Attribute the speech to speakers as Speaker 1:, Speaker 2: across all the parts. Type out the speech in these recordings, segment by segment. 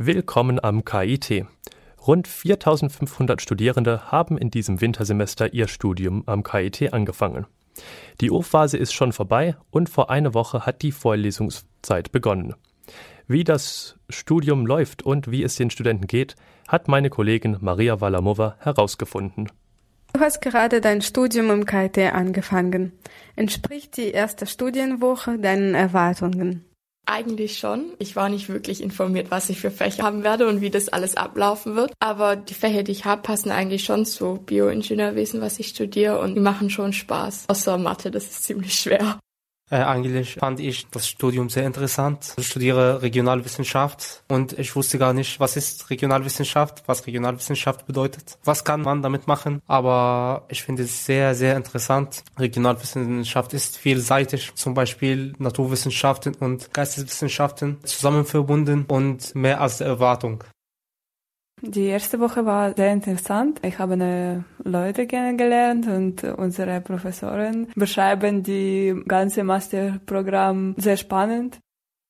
Speaker 1: Willkommen am KIT. Rund 4500 Studierende haben in diesem Wintersemester ihr Studium am KIT angefangen. Die O-Phase ist schon vorbei und vor einer Woche hat die Vorlesungszeit begonnen. Wie das Studium läuft und wie es den Studenten geht, hat meine Kollegin Maria Walamova herausgefunden.
Speaker 2: Du hast gerade dein Studium im KIT angefangen. Entspricht die erste Studienwoche deinen Erwartungen?
Speaker 3: Eigentlich schon. Ich war nicht wirklich informiert, was ich für Fächer haben werde und wie das alles ablaufen wird. Aber die Fächer, die ich habe, passen eigentlich schon zu Bioingenieurwesen, was ich studiere und die machen schon Spaß. Außer Mathe, das ist ziemlich schwer.
Speaker 4: Äh, eigentlich fand ich das Studium sehr interessant. Ich studiere Regionalwissenschaft und ich wusste gar nicht, was ist Regionalwissenschaft, was Regionalwissenschaft bedeutet, was kann man damit machen. Aber ich finde es sehr, sehr interessant. Regionalwissenschaft ist vielseitig, zum Beispiel Naturwissenschaften und Geisteswissenschaften zusammen verbunden und mehr als Erwartung.
Speaker 5: Die erste Woche war sehr interessant. Ich habe neue Leute kennengelernt und unsere Professoren beschreiben die ganze Masterprogramm sehr spannend.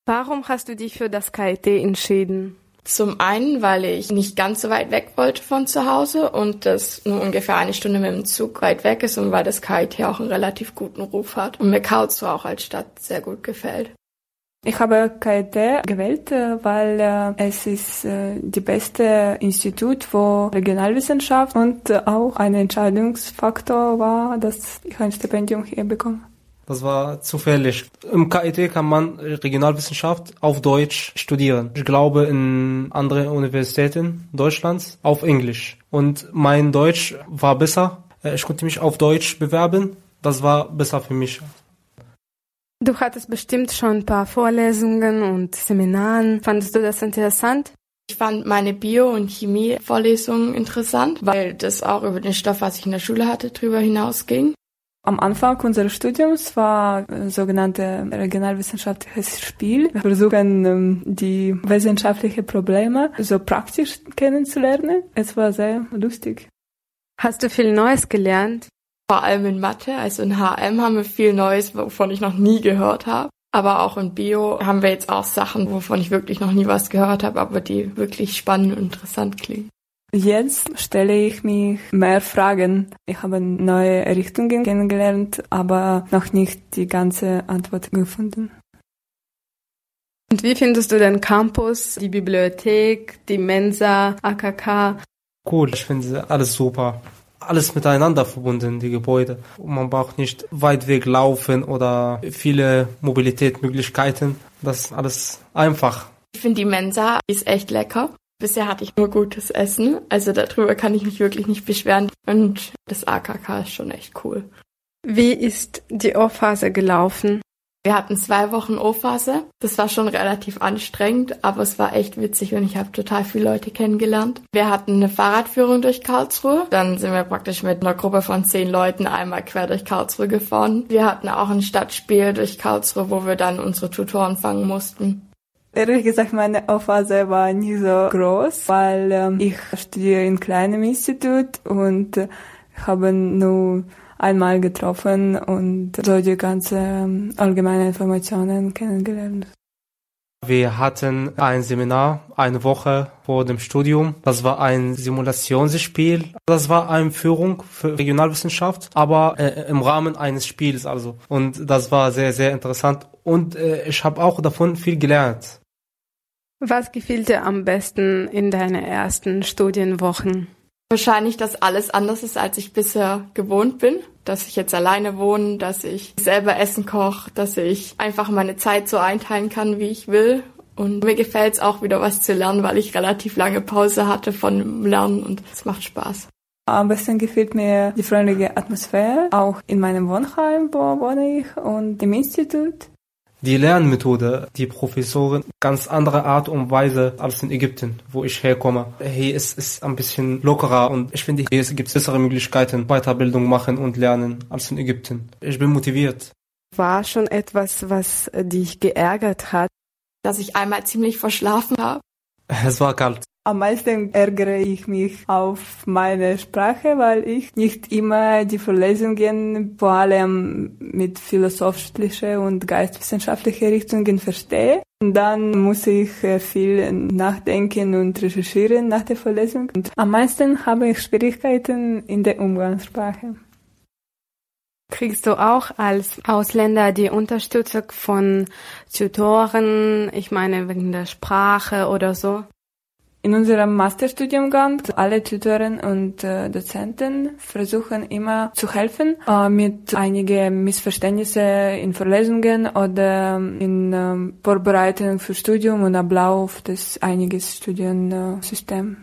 Speaker 2: Warum hast du dich für das KIT entschieden?
Speaker 3: Zum einen, weil ich nicht ganz so weit weg wollte von zu Hause und das nur ungefähr eine Stunde mit dem Zug weit weg ist und weil das KIT auch einen relativ guten Ruf hat und mir Karlsruhe auch als Stadt sehr gut gefällt.
Speaker 5: Ich habe KIT gewählt, äh, weil äh, es ist äh, die beste Institut für Regionalwissenschaft und auch ein Entscheidungsfaktor war, dass ich ein Stipendium hier bekomme.
Speaker 4: Das war zufällig. Im KIT kann man Regionalwissenschaft auf Deutsch studieren. Ich glaube in andere Universitäten Deutschlands auf Englisch. Und mein Deutsch war besser. Ich konnte mich auf Deutsch bewerben. Das war besser für mich.
Speaker 2: Du hattest bestimmt schon ein paar Vorlesungen und Seminaren. Fandest du das interessant?
Speaker 3: Ich fand meine Bio- und Chemie-Vorlesungen interessant, weil das auch über den Stoff, was ich in der Schule hatte, drüber hinausging.
Speaker 5: Am Anfang unseres Studiums war äh, sogenannte regionalwissenschaftliches Spiel. Wir versuchen, ähm, die wissenschaftlichen Probleme so praktisch kennenzulernen. Es war sehr lustig.
Speaker 2: Hast du viel Neues gelernt?
Speaker 3: Vor allem in Mathe, also in HM haben wir viel Neues, wovon ich noch nie gehört habe. Aber auch in Bio haben wir jetzt auch Sachen, wovon ich wirklich noch nie was gehört habe, aber die wirklich spannend und interessant klingen.
Speaker 5: Jetzt stelle ich mich mehr Fragen. Ich habe neue Richtungen kennengelernt, aber noch nicht die ganze Antwort gefunden.
Speaker 2: Und wie findest du den Campus, die Bibliothek, die Mensa, AKK?
Speaker 4: Cool, ich finde alles super alles miteinander verbunden, die Gebäude. Man braucht nicht weit weg laufen oder viele Mobilitätsmöglichkeiten. Das ist alles einfach.
Speaker 3: Ich finde die Mensa ist echt lecker. Bisher hatte ich nur gutes Essen, also darüber kann ich mich wirklich nicht beschweren. Und das AKK ist schon echt cool.
Speaker 2: Wie ist die Ohrphase gelaufen?
Speaker 3: Wir hatten zwei Wochen O-Phase. Das war schon relativ anstrengend, aber es war echt witzig und ich habe total viele Leute kennengelernt. Wir hatten eine Fahrradführung durch Karlsruhe. Dann sind wir praktisch mit einer Gruppe von zehn Leuten einmal quer durch Karlsruhe gefahren. Wir hatten auch ein Stadtspiel durch Karlsruhe, wo wir dann unsere Tutoren fangen mussten.
Speaker 5: Ehrlich gesagt, meine Aufphase war nie so groß, weil ähm, ich studiere in kleinem Institut und äh, habe nur einmal getroffen und so die ganze ähm, allgemeine Informationen kennengelernt.
Speaker 4: Wir hatten ein Seminar eine Woche vor dem Studium. Das war ein Simulationsspiel. Das war eine Führung für Regionalwissenschaft, aber äh, im Rahmen eines Spiels also. Und das war sehr, sehr interessant. Und äh, ich habe auch davon viel gelernt.
Speaker 2: Was gefiel dir am besten in deinen ersten Studienwochen?
Speaker 3: Wahrscheinlich, dass alles anders ist, als ich bisher gewohnt bin. Dass ich jetzt alleine wohne, dass ich selber Essen koche, dass ich einfach meine Zeit so einteilen kann, wie ich will. Und mir gefällt es auch wieder was zu lernen, weil ich relativ lange Pause hatte von Lernen und es macht Spaß.
Speaker 5: Am besten gefällt mir die freundliche Atmosphäre, auch in meinem Wohnheim, wo wohne ich, und im Institut.
Speaker 4: Die Lernmethode, die Professoren, ganz andere Art und Weise als in Ägypten, wo ich herkomme. Hier ist es ein bisschen lockerer und ich finde, hier gibt es bessere Möglichkeiten, Weiterbildung machen und lernen als in Ägypten. Ich bin motiviert.
Speaker 2: War schon etwas, was dich geärgert hat?
Speaker 3: Dass ich einmal ziemlich verschlafen habe.
Speaker 4: Es war kalt.
Speaker 5: Am meisten ärgere ich mich auf meine Sprache, weil ich nicht immer die Vorlesungen vor allem mit philosophische und geistwissenschaftliche Richtungen verstehe. Und dann muss ich äh, viel nachdenken und recherchieren nach der Vorlesung. Und am meisten habe ich Schwierigkeiten in der Umgangssprache.
Speaker 2: Kriegst du auch als Ausländer die Unterstützung von Tutoren, ich meine wegen der Sprache oder so?
Speaker 5: In unserem Masterstudiumgang alle Tutoren und äh, Dozenten versuchen immer zu helfen äh, mit einigen Missverständnissen in Vorlesungen oder in äh, Vorbereitung für Studium und Ablauf des einiges Studiensystems.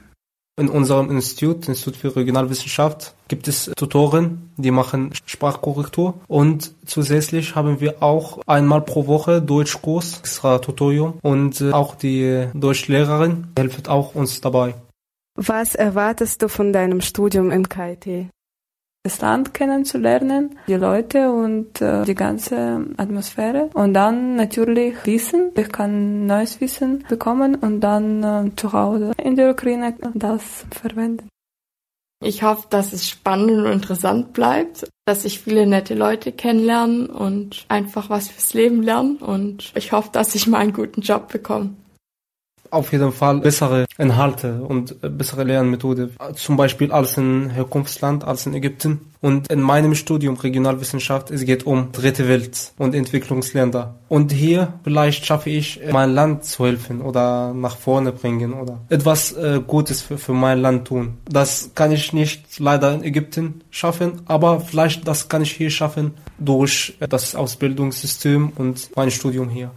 Speaker 4: In unserem Institut, Institut für Regionalwissenschaft, gibt es Tutoren, die machen Sprachkorrektur und zusätzlich haben wir auch einmal pro Woche Deutschkurs, extra Tutorium und äh, auch die Deutschlehrerin hilft auch uns dabei.
Speaker 2: Was erwartest du von deinem Studium im KIT?
Speaker 5: Das Land kennenzulernen, die Leute und äh, die ganze Atmosphäre. Und dann natürlich Wissen. Ich kann neues Wissen bekommen und dann äh, zu Hause in der Ukraine das verwenden.
Speaker 3: Ich hoffe, dass es spannend und interessant bleibt, dass ich viele nette Leute kennenlernen und einfach was fürs Leben lernen. Und ich hoffe, dass ich mal einen guten Job bekomme
Speaker 4: auf jeden Fall bessere Inhalte und bessere Lernmethode. Zum Beispiel als in Herkunftsland, als in Ägypten. Und in meinem Studium Regionalwissenschaft, es geht um dritte Welt und Entwicklungsländer. Und hier vielleicht schaffe ich, mein Land zu helfen oder nach vorne bringen oder etwas äh, Gutes für, für mein Land tun. Das kann ich nicht leider in Ägypten schaffen, aber vielleicht das kann ich hier schaffen durch das Ausbildungssystem und mein Studium hier.